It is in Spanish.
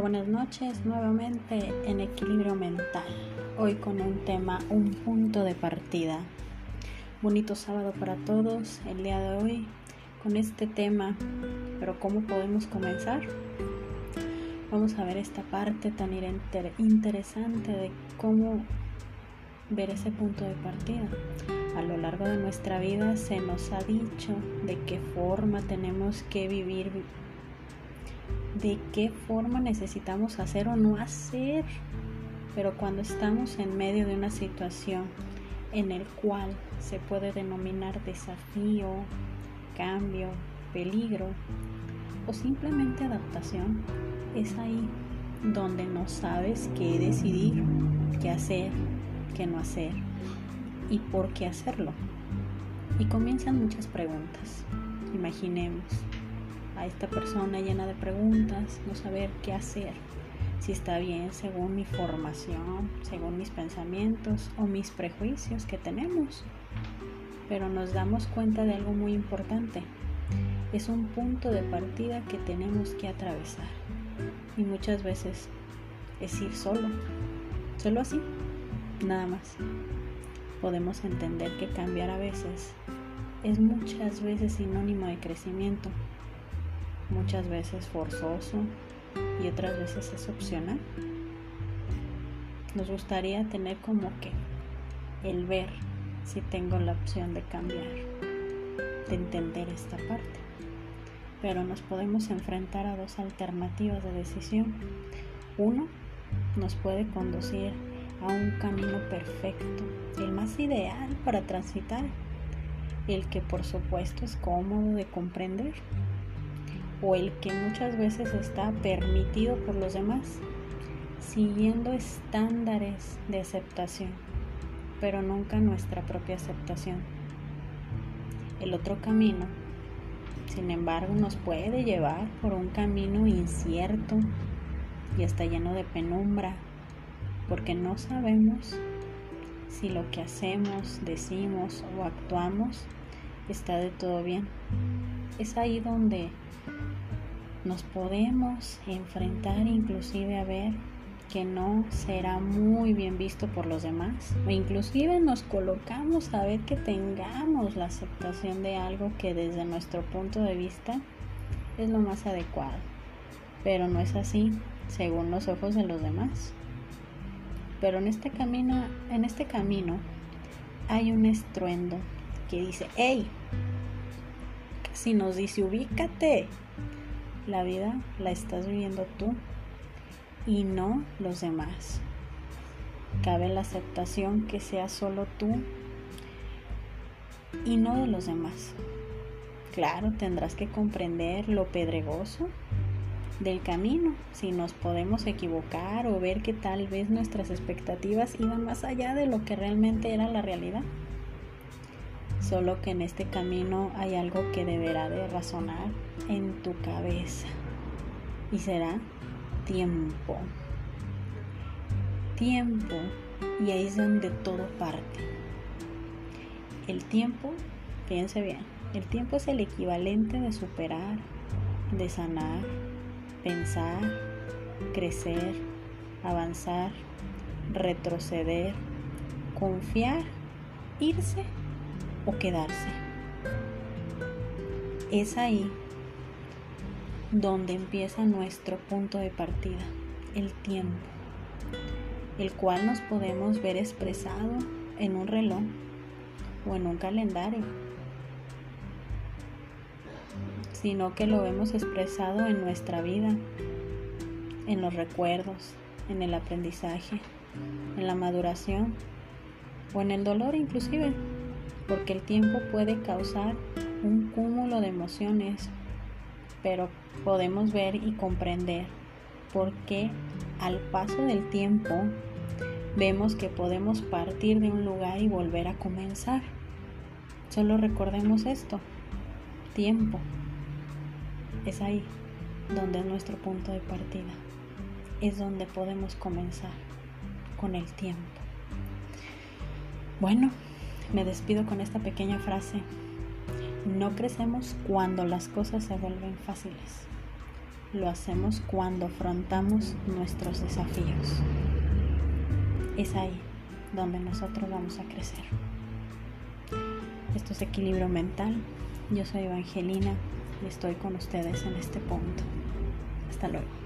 Buenas noches. Nuevamente en equilibrio mental. Hoy con un tema, un punto de partida. Bonito sábado para todos. El día de hoy con este tema. Pero ¿cómo podemos comenzar? Vamos a ver esta parte tan interesante de cómo ver ese punto de partida. A lo largo de nuestra vida se nos ha dicho de qué forma tenemos que vivir de qué forma necesitamos hacer o no hacer. Pero cuando estamos en medio de una situación en el cual se puede denominar desafío, cambio, peligro o simplemente adaptación, es ahí donde no sabes qué decidir, qué hacer, qué no hacer y por qué hacerlo. Y comienzan muchas preguntas. Imaginemos, a esta persona llena de preguntas, no saber qué hacer, si está bien según mi formación, según mis pensamientos o mis prejuicios que tenemos. Pero nos damos cuenta de algo muy importante. Es un punto de partida que tenemos que atravesar. Y muchas veces es ir solo. Solo así. Nada más. Podemos entender que cambiar a veces es muchas veces sinónimo de crecimiento muchas veces forzoso y otras veces es opcional. Nos gustaría tener como que el ver si tengo la opción de cambiar, de entender esta parte. Pero nos podemos enfrentar a dos alternativas de decisión. Uno nos puede conducir a un camino perfecto, el más ideal para transitar, el que por supuesto es cómodo de comprender o el que muchas veces está permitido por los demás, siguiendo estándares de aceptación, pero nunca nuestra propia aceptación. El otro camino, sin embargo, nos puede llevar por un camino incierto y está lleno de penumbra, porque no sabemos si lo que hacemos, decimos o actuamos está de todo bien. Es ahí donde nos podemos enfrentar inclusive a ver que no será muy bien visto por los demás. O inclusive nos colocamos a ver que tengamos la aceptación de algo que desde nuestro punto de vista es lo más adecuado. Pero no es así según los ojos de los demás. Pero en este camino en este camino hay un estruendo que dice hey si nos dice ubícate la vida la estás viviendo tú y no los demás. Cabe la aceptación que sea solo tú y no de los demás. Claro, tendrás que comprender lo pedregoso del camino, si nos podemos equivocar o ver que tal vez nuestras expectativas iban más allá de lo que realmente era la realidad. Solo que en este camino hay algo que deberá de razonar en tu cabeza y será tiempo. Tiempo y ahí es donde todo parte. El tiempo, fíjense bien, el tiempo es el equivalente de superar, de sanar, pensar, crecer, avanzar, retroceder, confiar, irse quedarse. Es ahí donde empieza nuestro punto de partida, el tiempo, el cual nos podemos ver expresado en un reloj o en un calendario, sino que lo vemos expresado en nuestra vida, en los recuerdos, en el aprendizaje, en la maduración o en el dolor inclusive porque el tiempo puede causar un cúmulo de emociones, pero podemos ver y comprender por qué al paso del tiempo vemos que podemos partir de un lugar y volver a comenzar. Solo recordemos esto, tiempo. Es ahí donde es nuestro punto de partida. Es donde podemos comenzar con el tiempo. Bueno, me despido con esta pequeña frase. No crecemos cuando las cosas se vuelven fáciles. lo hacemos cuando afrontamos nuestros desafíos. Es ahí donde nosotros vamos a crecer. Esto es equilibrio mental. Yo soy Evangelina y estoy con ustedes en este punto. Hasta luego.